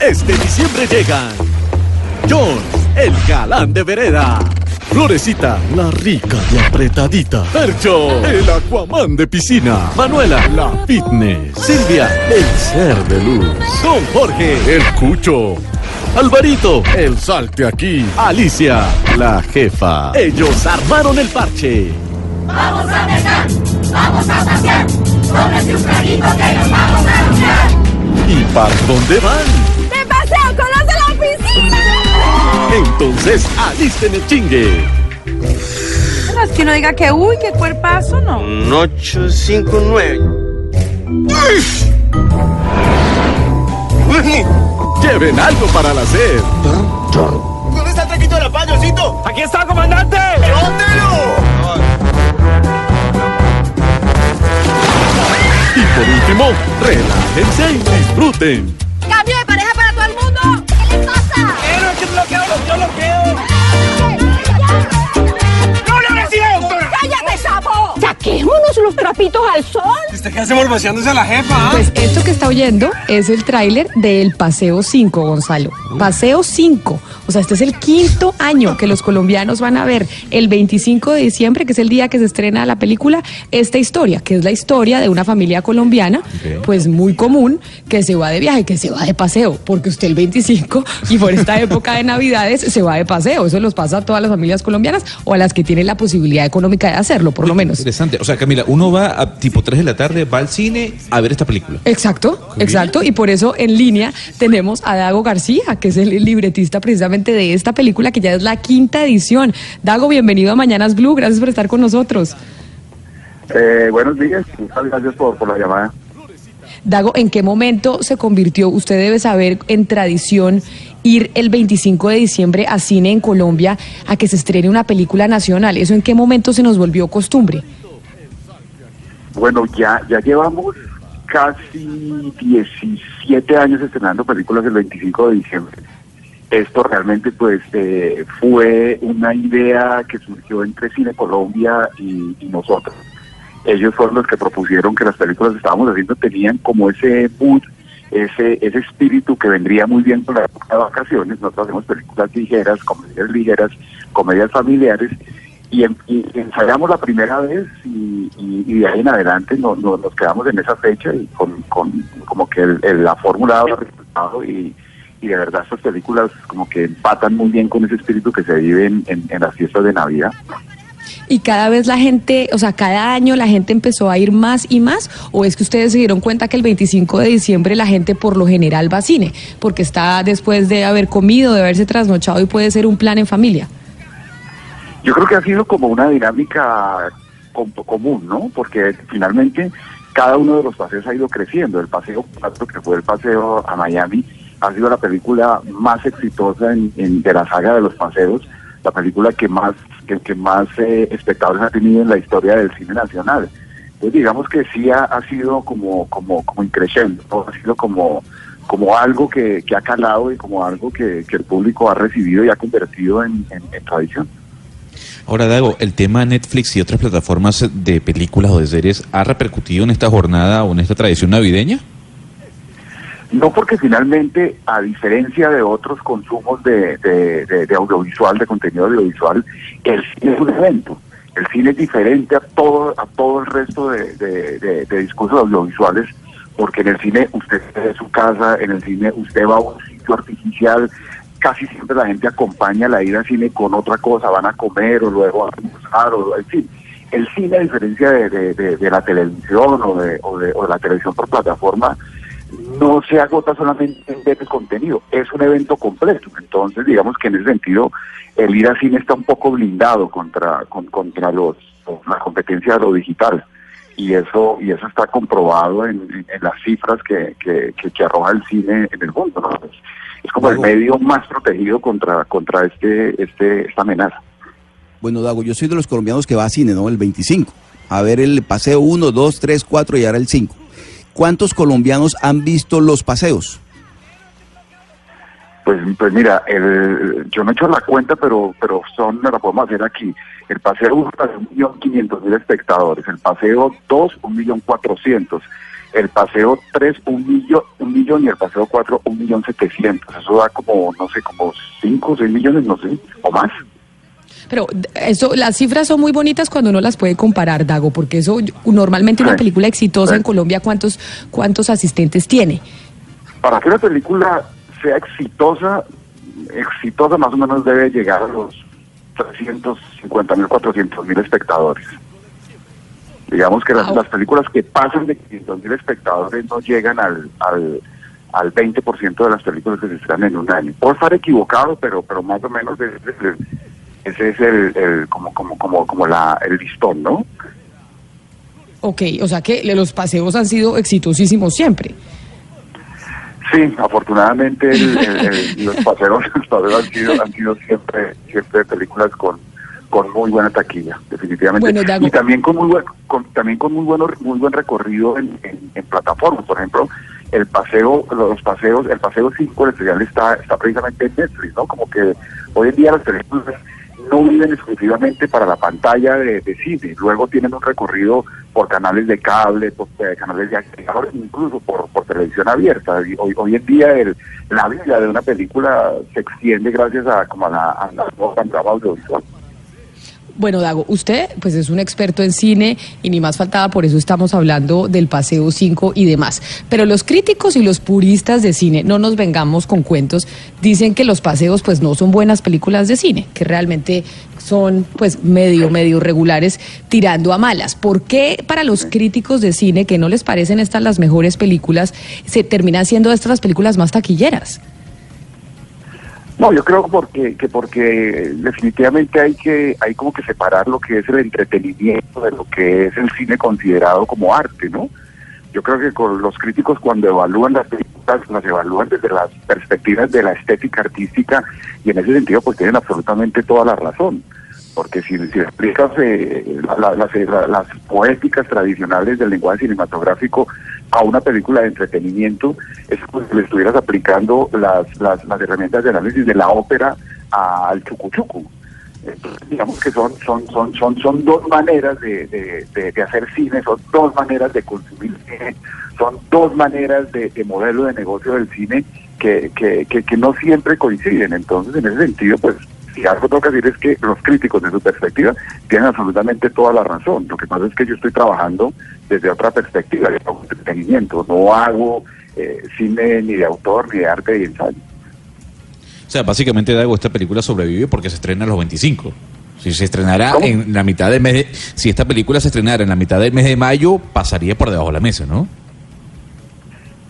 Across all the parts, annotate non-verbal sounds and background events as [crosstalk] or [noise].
Este diciembre llegan Jones, el galán de vereda. Florecita, la rica y apretadita. Percho, el Aquaman de piscina. Manuela, la fitness. Silvia, el ser de luz. Don Jorge, el cucho. Alvarito, el salte aquí. Alicia, la jefa. Ellos armaron el parche. Vamos a pescar, vamos a pasear. Cómprate un traguito que nos vamos a luchar. ¿Y para dónde van? Entonces, alisten el chingue. No es que uno diga que, uy, qué cuerpazo, no. Un 859. Lleven algo para la sed. ¿Dónde está el traquito de la pañocito? ¡Aquí está, comandante! ¡Póntelo! Y por último, relájense y disfruten. Bloqueo, bloqueo, bloqueo! ¡No le doctora! ¡Cállate, sapo! ¡Saquémonos los trapitos al sol! ¿Usted qué hace morboseándose a la jefa? Pues esto que está oyendo es el tráiler del Paseo 5, Gonzalo. Paseo 5. O sea, este es el quinto año que los colombianos van a ver el 25 de diciembre, que es el día que se estrena la película, esta historia, que es la historia de una familia colombiana, pues muy común, que se va de viaje, que se va de paseo, porque usted el 25 y por esta época de Navidades se va de paseo. Eso los pasa a todas las familias colombianas o a las que tienen la posibilidad económica de hacerlo, por lo menos. Interesante. O sea, Camila, uno va a tipo 3 de la tarde, va al cine a ver esta película. Exacto, exacto. Y por eso en línea tenemos a Dago García, que es el libretista precisamente de esta película, que ya es la quinta edición. Dago, bienvenido a Mañanas Blue. Gracias por estar con nosotros. Eh, buenos días, muchas gracias por, por la llamada. Dago, ¿en qué momento se convirtió, usted debe saber, en tradición ir el 25 de diciembre a cine en Colombia a que se estrene una película nacional? ¿Eso en qué momento se nos volvió costumbre? Bueno, ya, ya llevamos casi 17 años estrenando películas el 25 de diciembre. Esto realmente pues eh, fue una idea que surgió entre Cine Colombia y, nosotros. Ellos fueron los que propusieron que las películas que estábamos haciendo tenían como ese mood, ese, ese espíritu que vendría muy bien con la época de vacaciones. Nosotros hacemos películas ligeras, comedias ligeras, comedias familiares, y, y ensayamos la primera vez y, de ahí en adelante no- no- nos quedamos en esa fecha y con, con como que el- la fórmula ha resultado y, y de verdad estas películas como que empatan muy bien con ese espíritu que se vive en, en- en las fiestas de Navidad. Y cada vez la gente, o sea, cada año la gente empezó a ir más y más, o es que ustedes se dieron cuenta que el 25 de diciembre la gente por lo general va a cine, porque está después de haber comido, de haberse trasnochado y puede ser un plan en familia. Yo creo que ha sido como una dinámica com- común, ¿no? Porque finalmente cada uno de los paseos ha ido creciendo. El paseo 4, que fue el paseo a Miami, ha sido la película más exitosa en, en- de la saga de los paseos, la película que más que, que más eh, espectadores ha tenido en la historia del cine nacional. Entonces digamos que sí ha, sido como como como increciendo, ¿no? ha sido como como algo que, ha calado y como algo que, el público ha recibido y ha convertido en tradición. Ahora, Dago, el tema Netflix y otras plataformas de películas o de series ha repercutido en esta jornada o en esta tradición navideña? No porque finalmente, a diferencia de otros consumos de, de- audiovisual, de contenido audiovisual, el cine es un evento. El cine es diferente a todo, a todo el resto de, discursos audiovisuales, porque en el cine usted está de su casa, en el cine usted va a un sitio artificial, casi siempre la gente acompaña la ida al cine con otra cosa, van a comer o luego a almorzar, o en fin. El cine, a diferencia de, de- la televisión o de, o de- la televisión por plataforma, no se agota solamente en ver contenido, es un evento completo. Entonces, digamos que en ese sentido, el ir al cine está un poco blindado contra, con- contra los, la competencia de lo digital. Y eso y eso está comprobado en, en- en las cifras que, que, que- que arroja el cine en el mundo. ¿no? Es, es como el medio más protegido contra contra este este esta amenaza. Bueno, Dago, yo soy de los colombianos que va a cine, ¿no? El 25. A ver el paseo 1, 2, 3, 4 y ahora el 5. ¿Cuántos colombianos han visto los paseos? Pues, pues mira, el, yo no he hecho la cuenta, pero pero son, la podemos hacer aquí. El paseo 1 para un millón quinientos mil espectadores, el paseo 2, un millón cuatrocientos, el paseo 3, un millón, un millón y el paseo 4, un millón setecientos. Eso da como, no sé, como 5 o 6 millones, no sé, o más. Pero eso, las cifras son muy bonitas cuando uno las puede comparar, Dago, porque eso normalmente una película exitosa en Colombia, ¿cuántos, cuántos asistentes tiene? Para que una película sea exitosa, exitosa más o menos debe llegar a los 350 mil, 400 mil espectadores. Digamos que las, las películas que pasan de 500 mil espectadores no llegan al, al, al 20% de las películas que se estrenan en un año. Puedo estar equivocado, pero pero más o menos ese es el, ese es el, el- como como como como la el listón, ¿no? Ok, o sea que los paseos han sido exitosísimos siempre. Sí, afortunadamente el- el- los paseos, [laughs] los han sido han sido siempre siempre películas con con muy buena taquilla, definitivamente. Bueno, y también con muy buen con, también con muy bueno muy buen recorrido en, en- en plataformas, por ejemplo, el paseo los paseos, el paseo 5 el especial está está precisamente en Netflix, ¿no? Como que hoy en día las películas no viven exclusivamente para la pantalla de, de cine, luego tienen un recorrido por canales de cable, por eh, canales de agregador, incluso por, televisión abierta. Hoy, en día el, la vida de una película se extiende gracias a como a la, a la nueva panorama audiovisual. Bueno, Dago, usted pues es un experto en cine y ni más faltaba, por eso estamos hablando del Paseo 5 y demás. Pero los críticos y los puristas de cine, no nos vengamos con cuentos, dicen que los paseos pues no son buenas películas de cine, que realmente son pues medio, medio regulares tirando a malas. ¿Por qué para los críticos de cine que no les parecen estas las mejores películas, se terminan siendo estas las películas más taquilleras? No, yo creo porque que porque definitivamente hay que hay como que separar lo que es el entretenimiento de lo que es el cine considerado como arte, ¿no? Yo creo que con los críticos cuando evalúan las películas las evalúan desde las perspectivas de la estética artística y en ese sentido pues tienen absolutamente toda la razón. Porque si, si explicas eh, la- la- la- las poéticas tradicionales del lenguaje cinematográfico a una película de entretenimiento, es como si le estuvieras aplicando las, las, las herramientas de análisis de la ópera al chucuchucu. Digamos que son son son son son dos maneras de, de, hacer cine, son dos maneras de consumir cine, son dos maneras de, de modelo de negocio del cine que, que, que no siempre coinciden. Entonces, en ese sentido, pues, si algo tengo que decir es que los críticos, de su perspectiva, tienen absolutamente toda la razón. Lo que pasa es que yo estoy trabajando desde otra perspectiva, de entretenimiento. No hago eh, cine ni de autor, ni de arte y ensayo. O sea, básicamente, Dago, esta película sobrevive porque se estrena a los 25. Si se estrenara ¿Cómo? en la mitad del mes de- si esta película se estrenara en la mitad del mes de mayo, pasaría por debajo de la mesa, ¿no?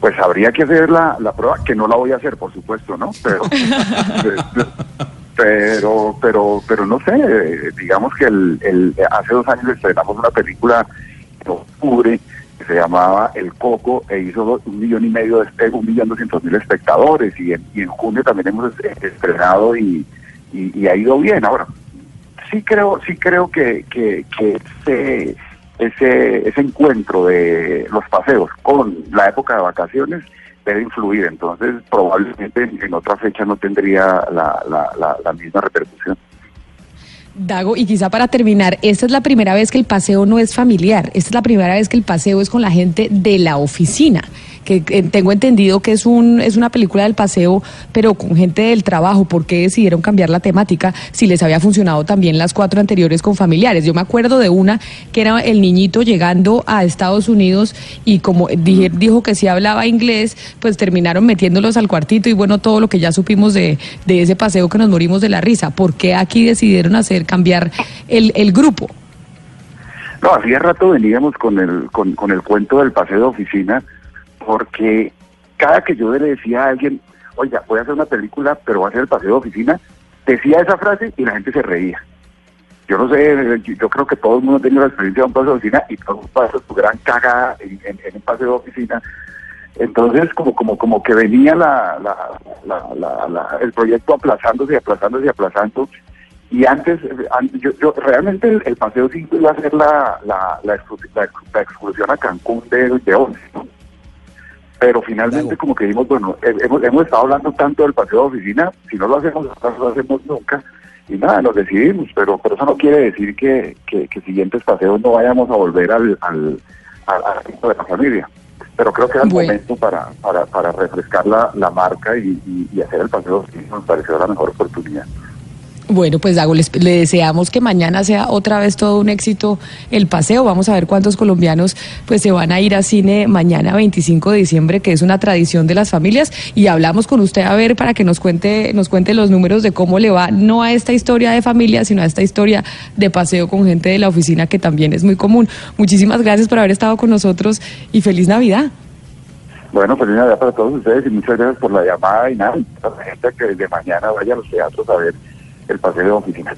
Pues habría que hacer la, la prueba, que no la voy a hacer, por supuesto, ¿no? Pero, [laughs] pero, pero, pero no sé, digamos que el, el, hace dos años estrenamos una película en octubre que se llamaba El Coco e hizo un millón y medio, de, un millón doscientos mil espectadores y en, y en junio también hemos est- estrenado y, y, y ha ido bien. Ahora, sí creo, sí creo que, que, que ese, ese, ese encuentro de los paseos con la época de vacaciones debe influir, entonces probablemente en, otra fecha no tendría la, la, la, la misma repercusión. Dago, y quizá para terminar, esta es la primera vez que el paseo no es familiar, esta es la primera vez que el paseo es con la gente de la oficina, que eh, tengo entendido que es, un, es una película del paseo, pero con gente del trabajo. ¿Por qué decidieron cambiar la temática si les había funcionado también las cuatro anteriores con familiares? Yo me acuerdo de una que era el niñito llegando a Estados Unidos y como dije, dijo que sí hablaba inglés, pues terminaron metiéndolos al cuartito y bueno, todo lo que ya supimos de, de ese paseo que nos morimos de la risa. ¿Por qué aquí decidieron hacer cambiar el, el grupo? No, hacía rato veníamos con el, con, con el cuento del paseo de oficina, porque cada que yo le decía a alguien, oiga, voy a hacer una película, pero voy a hacer el paseo de oficina, decía esa frase y la gente se reía. yo no sé, yo, creo que todo el mundo tenido la experiencia de un paseo de oficina y todos pasó tu gran cagada en, un paseo de oficina. Entonces, como como como que venía la, el proyecto aplazándose y aplazándose y aplazando. Y antes, an- yo, yo realmente el, el paseo 5 iba a ser la, la, la, excursi- la ex- la excursión a Cancún de, de 11. ¿no? Pero finalmente como que dijimos, bueno, hemos, hemos estado hablando tanto del paseo de oficina, si no lo hacemos, no lo hacemos nunca. Y nada, nos decidimos, pero, pero eso no quiere decir que, que, que siguientes paseos no vayamos a volver al, al, al, de la familia. Pero creo que era el Bueno. momento para, para, para refrescar la, la marca y, y, y hacer el paseo, nos pareció la mejor oportunidad. Bueno, pues Dago, les- le deseamos que mañana sea otra vez todo un éxito el paseo. Vamos a ver cuántos colombianos pues se van a ir a cine mañana 25 de diciembre, que es una tradición de las familias. Y hablamos con usted a ver para que nos cuente, nos cuente los números de cómo le va, no a esta historia de familia, sino a esta historia de paseo con gente de la oficina, que también es muy común. Muchísimas gracias por haber estado con nosotros y feliz Navidad. Bueno, feliz Navidad para todos ustedes y muchas gracias por la llamada y nada, a la gente que desde mañana vaya a los teatros a ver el paseo de oficina.